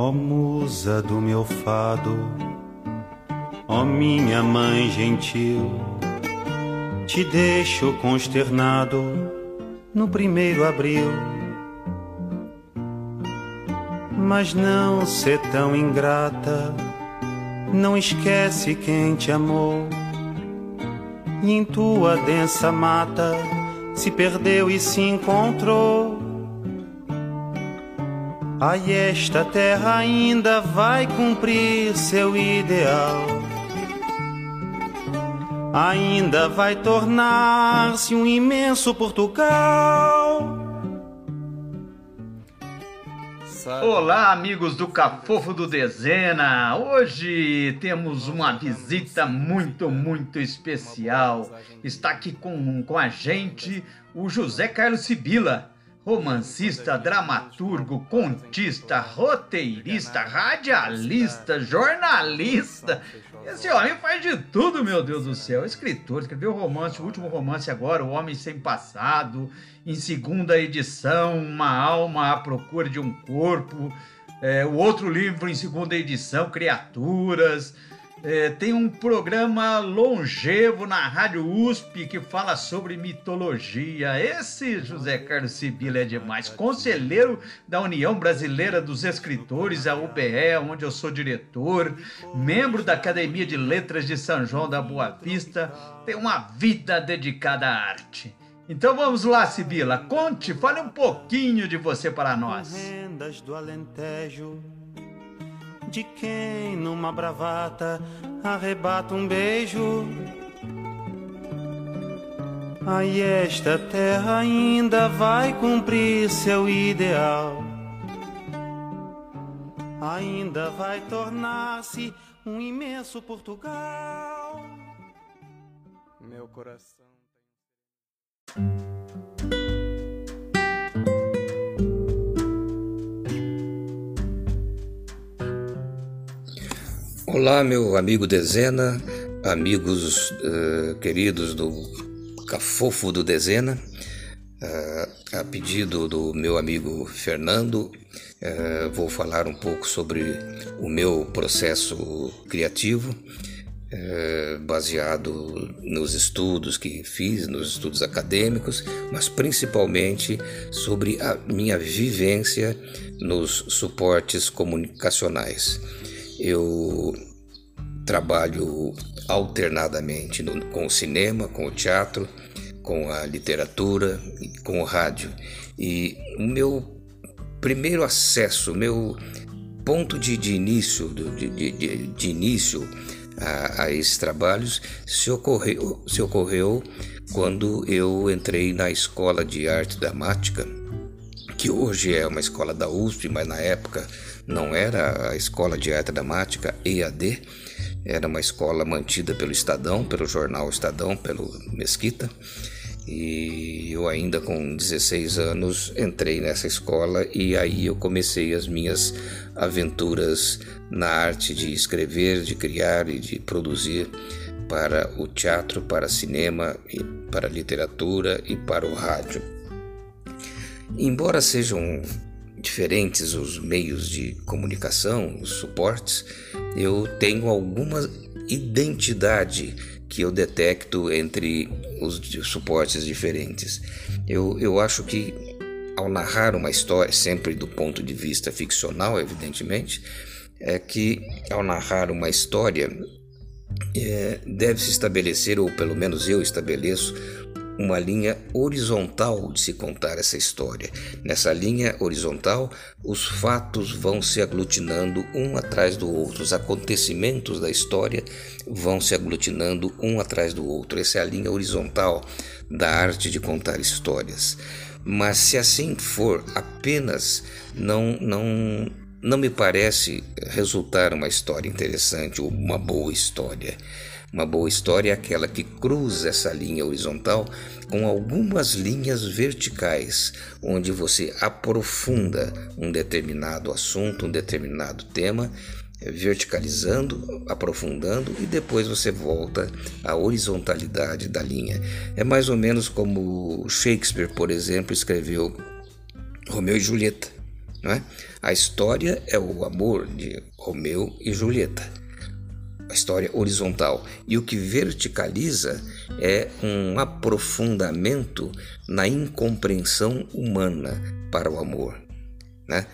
Ó musa do meu fado, ó minha mãe gentil, te deixo consternado no primeiro abril. Mas não ser tão ingrata, não esquece quem te amou. E em tua densa mata se perdeu e se encontrou. Ai, esta terra ainda vai cumprir seu ideal. Ainda vai tornar-se um imenso Portugal. Olá, amigos do Cafofo do Dezena! Hoje temos uma visita muito, muito especial. Está aqui com, com a gente o José Carlos Sibila romancista, dramaturgo, contista, roteirista, radialista, jornalista. Esse homem faz de tudo, meu Deus do céu. Escritor, escreveu romance, o último romance agora, O Homem Sem Passado, em segunda edição, Uma Alma à Procura de um Corpo. É, o outro livro em segunda edição, Criaturas. É, tem um programa longevo na Rádio USP que fala sobre mitologia. Esse José Carlos Sibila é demais. Conselheiro da União Brasileira dos Escritores, a UBE, onde eu sou diretor. Membro da Academia de Letras de São João da Boa Vista. Tem uma vida dedicada à arte. Então vamos lá, Sibila. Conte, fale um pouquinho de você para nós. Rendas do Alentejo de quem numa bravata arrebata um beijo. Aí esta terra ainda vai cumprir seu ideal. Ainda vai tornar-se um imenso Portugal. Meu coração. Olá, meu amigo Dezena, amigos uh, queridos do Cafofo do Dezena. Uh, a pedido do meu amigo Fernando, uh, vou falar um pouco sobre o meu processo criativo, baseado nos estudos que fiz, nos estudos acadêmicos, mas principalmente sobre a minha vivência nos suportes comunicacionais. Eu trabalho alternadamente no, com o cinema, com o teatro, com a literatura, com o rádio. E o meu primeiro acesso, meu ponto de, de início, de, de, de início a, a, esses trabalhos se ocorreu, se ocorreu quando eu entrei na escola de arte dramática, que hoje é uma escola da USP, mas na época não era a escola de arte dramática EAD, era uma escola mantida pelo Estadão, pelo jornal Estadão, pelo Mesquita. E eu ainda com 16 anos entrei nessa escola e aí eu comecei as minhas aventuras na arte de escrever, de criar e de produzir para o teatro, para cinema, para literatura e para o rádio. Embora sejam diferentes os meios de comunicação, os suportes, eu tenho alguma identidade que eu detecto entre os suportes diferentes. Eu, eu acho que ao narrar uma história, sempre do ponto de vista ficcional, evidentemente, é que ao narrar uma história é, deve se estabelecer, ou pelo menos eu estabeleço, uma linha horizontal de se contar essa história. Nessa linha horizontal, os fatos vão se aglutinando um atrás do outro, os acontecimentos da história vão se aglutinando um atrás do outro. Essa é a linha horizontal da arte de contar histórias. Mas se assim for, apenas não não não me parece resultar uma história interessante ou uma boa história. Uma boa história é aquela que cruza essa linha horizontal com algumas linhas verticais, onde você aprofunda um determinado assunto, um determinado tema, verticalizando, aprofundando e depois você volta à horizontalidade da linha. É mais ou menos como Shakespeare, por exemplo, escreveu Romeu e Julieta. Não é? A história é o amor de Romeu e Julieta, a história horizontal. E o que verticaliza é um aprofundamento na incompreensão humana para o amor. Né?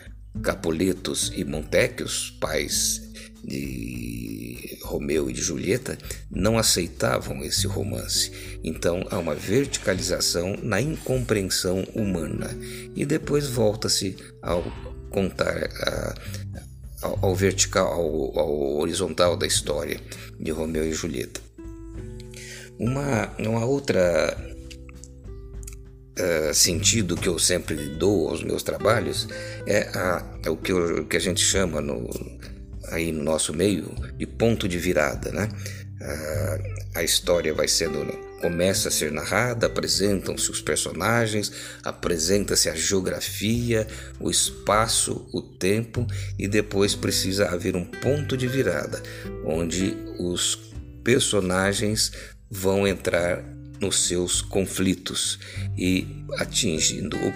Capuletos e Montecchios, pais de Romeu e de Julieta, não aceitavam esse romance. Então há uma verticalização na incompreensão humana e depois volta-se ao contar a, ao, ao, vertical, ao, ao, horizontal da história de Romeu e Julieta. Uma, uma outra uh, sentido que eu sempre dou aos meus trabalhos é, a, é o que, eu, que a gente chama no, aí no nosso meio de ponto de virada, né? a história vai sendo começa a ser narrada, apresentam-se os personagens, apresenta-se a geografia, o espaço, o tempo e depois precisa haver um ponto de virada onde os personagens vão entrar nos seus conflitos e atingindo o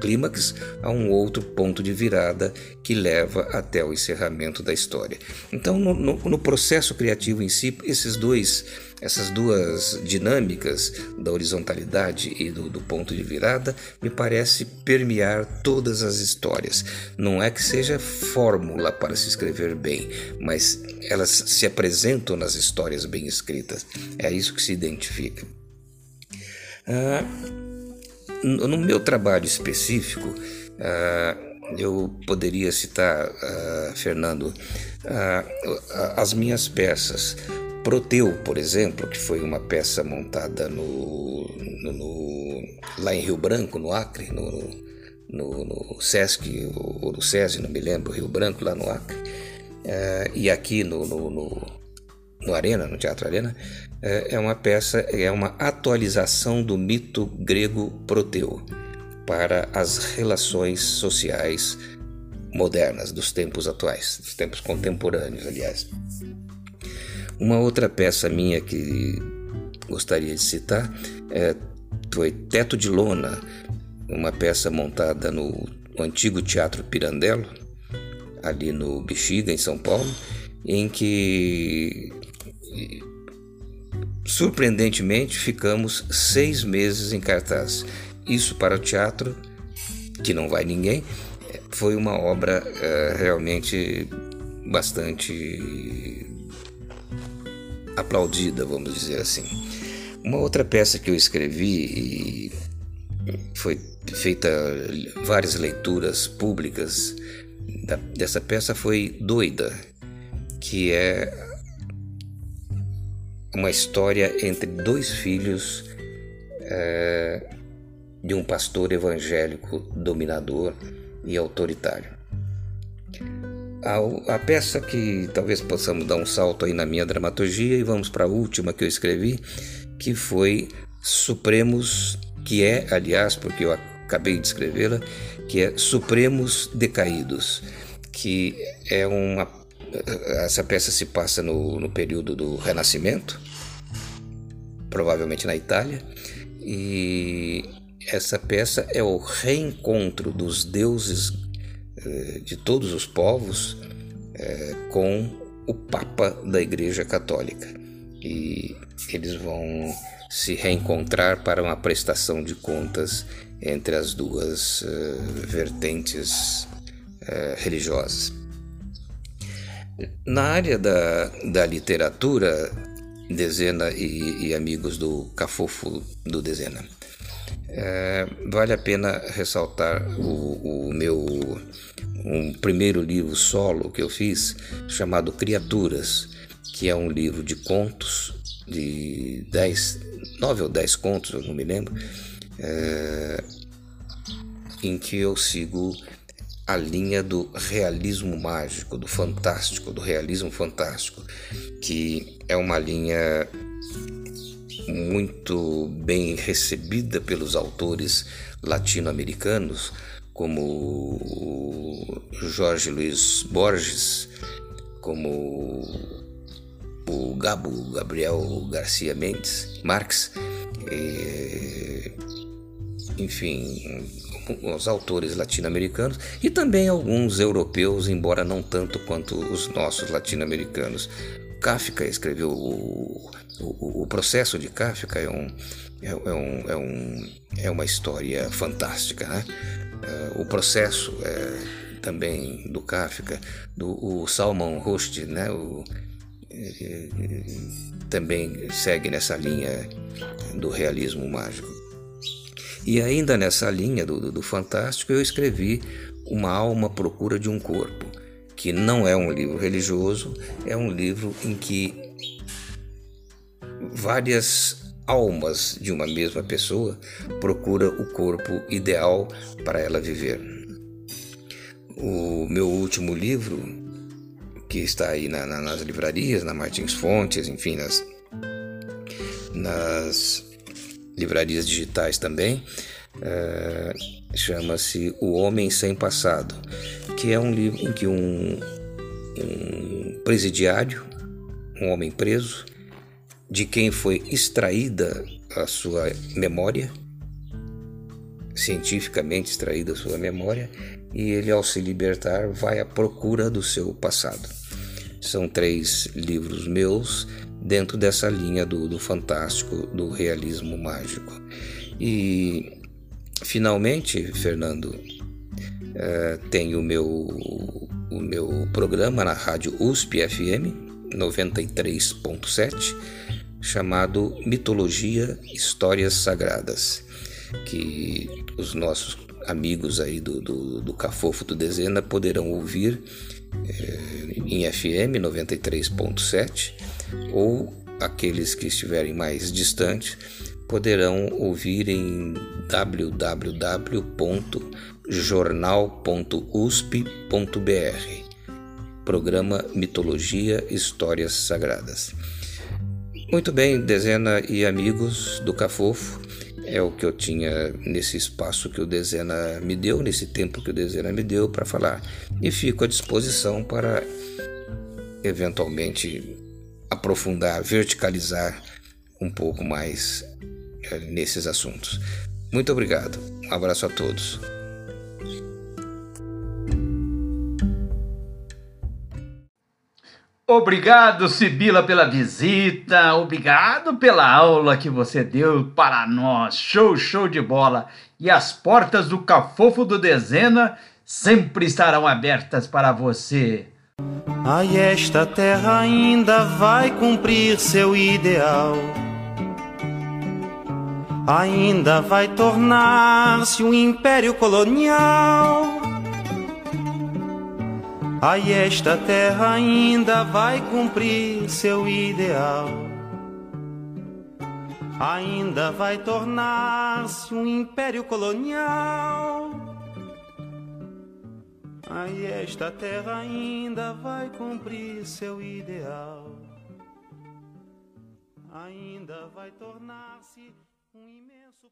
clímax a um outro ponto de virada que leva até o encerramento da história. Então, no, no, no processo criativo em si, esses dois essas duas dinâmicas da horizontalidade e do, do, ponto de virada me parece permear todas as histórias. Não é que seja fórmula para se escrever bem, mas elas se apresentam nas histórias bem escritas. É isso que se identifica. Ah, no meu trabalho específico, ah, eu poderia citar, ah, Fernando, as minhas peças. Proteu, por exemplo, que foi uma peça montada no, no, no lá em Rio Branco, no Acre, no, no, no Sesc ou no SESI, não me lembro, Rio Branco, lá no Acre, e aqui no, no, no Arena, no Teatro Arena, é, é uma peça, é uma atualização do mito grego Proteu para as relações sociais modernas, dos tempos atuais, dos tempos contemporâneos, aliás. Uma outra peça minha que gostaria de citar é, foi Teto de Lona, uma peça montada no antigo Teatro Pirandello, ali no Bexiga, em São Paulo, em que Surpreendentemente, ficamos seis meses em cartaz. Isso para o teatro, que não vai ninguém, foi uma obra uh, realmente bastante aplaudida, vamos dizer assim. Uma outra peça que eu escrevi e foi feita várias leituras públicas da, dessa peça foi Doida, que é uma história entre dois filhos é, de um pastor evangélico dominador e autoritário. A, a, peça que talvez possamos dar um salto aí na minha dramaturgia e vamos para a última que eu escrevi, que foi Supremos, que é, aliás, porque eu acabei de escrevê-la, que é Supremos Decaídos, que é uma essa peça se passa no, no período do Renascimento, provavelmente na Itália, e essa peça é o reencontro dos deuses eh, de todos os povos eh, com o Papa da Igreja Católica. E eles vão se reencontrar para uma prestação de contas entre as duas eh, vertentes religiosas. Na área da, da literatura, Dezena e, e amigos do Cafofo do Dezena, é, vale a pena ressaltar o, o meu um primeiro livro solo que eu fiz, chamado Criaturas, que é um livro de contos, de dez, nove ou dez contos, eu não me lembro, é, em que eu sigo a linha do realismo mágico, do fantástico, do realismo fantástico, que é uma linha muito bem recebida pelos autores latino-americanos, como Jorge Luiz Borges, como o Gabo Gabriel Garcia Mendes Marques, e, enfim, os autores latino-americanos e também alguns europeus, embora não tanto quanto os nossos latino-americanos. Kafka escreveu o, o, o, processo de Kafka é, um, é, é, um, é, um, é uma história fantástica. Né? Uh, o processo é, também do Kafka, do Salman Rushdie, né? O, também segue nessa linha do realismo mágico. E ainda nessa linha do, do, do fantástico, eu escrevi Uma Alma Procura de um Corpo, que não é um livro religioso, é um livro em que várias almas de uma mesma pessoa procura o corpo ideal para ela viver. O meu último livro, que está aí na, na, nas livrarias, na Martins Fontes, enfim, nas, nas livrarias digitais também, é, chama-se O Homem Sem Passado, que é um livro em que um, um presidiário, um homem preso, de quem foi extraída a sua memória, cientificamente extraída a sua memória, e ele, ao se libertar, vai à procura do seu passado. São três livros meus dentro dessa linha do, do fantástico, do realismo mágico. E, finalmente, Fernando, é, tem o meu, o meu programa na rádio USP FM 93.7 chamado Mitologia Histórias Sagradas, que os nossos amigos aí do, do, do Cafofo do Dezena poderão ouvir é, em FM 93.7 ou aqueles que estiverem mais distantes poderão ouvir em www.jornal.usp.br Programa Mitologia Histórias Sagradas. Muito bem, dezena e amigos do Cafofo, é o que eu tinha nesse espaço que o Dezena me deu, nesse tempo que o Dezena me deu para falar. E fico à disposição para eventualmente aprofundar, verticalizar um pouco mais eh, nesses assuntos. Muito obrigado. Um abraço a todos. Obrigado, Sibila, pela visita. Obrigado pela aula que você deu para nós. Show, show de bola. E as portas do Cafofo do Dezena sempre estarão abertas para você. Ai, esta terra ainda vai cumprir seu ideal. Ainda vai tornar-se um império colonial. Ai, esta terra ainda vai cumprir seu ideal. Ainda vai tornar-se um império colonial. Ai, esta terra ainda vai cumprir seu ideal. Ainda vai tornar-se um imenso.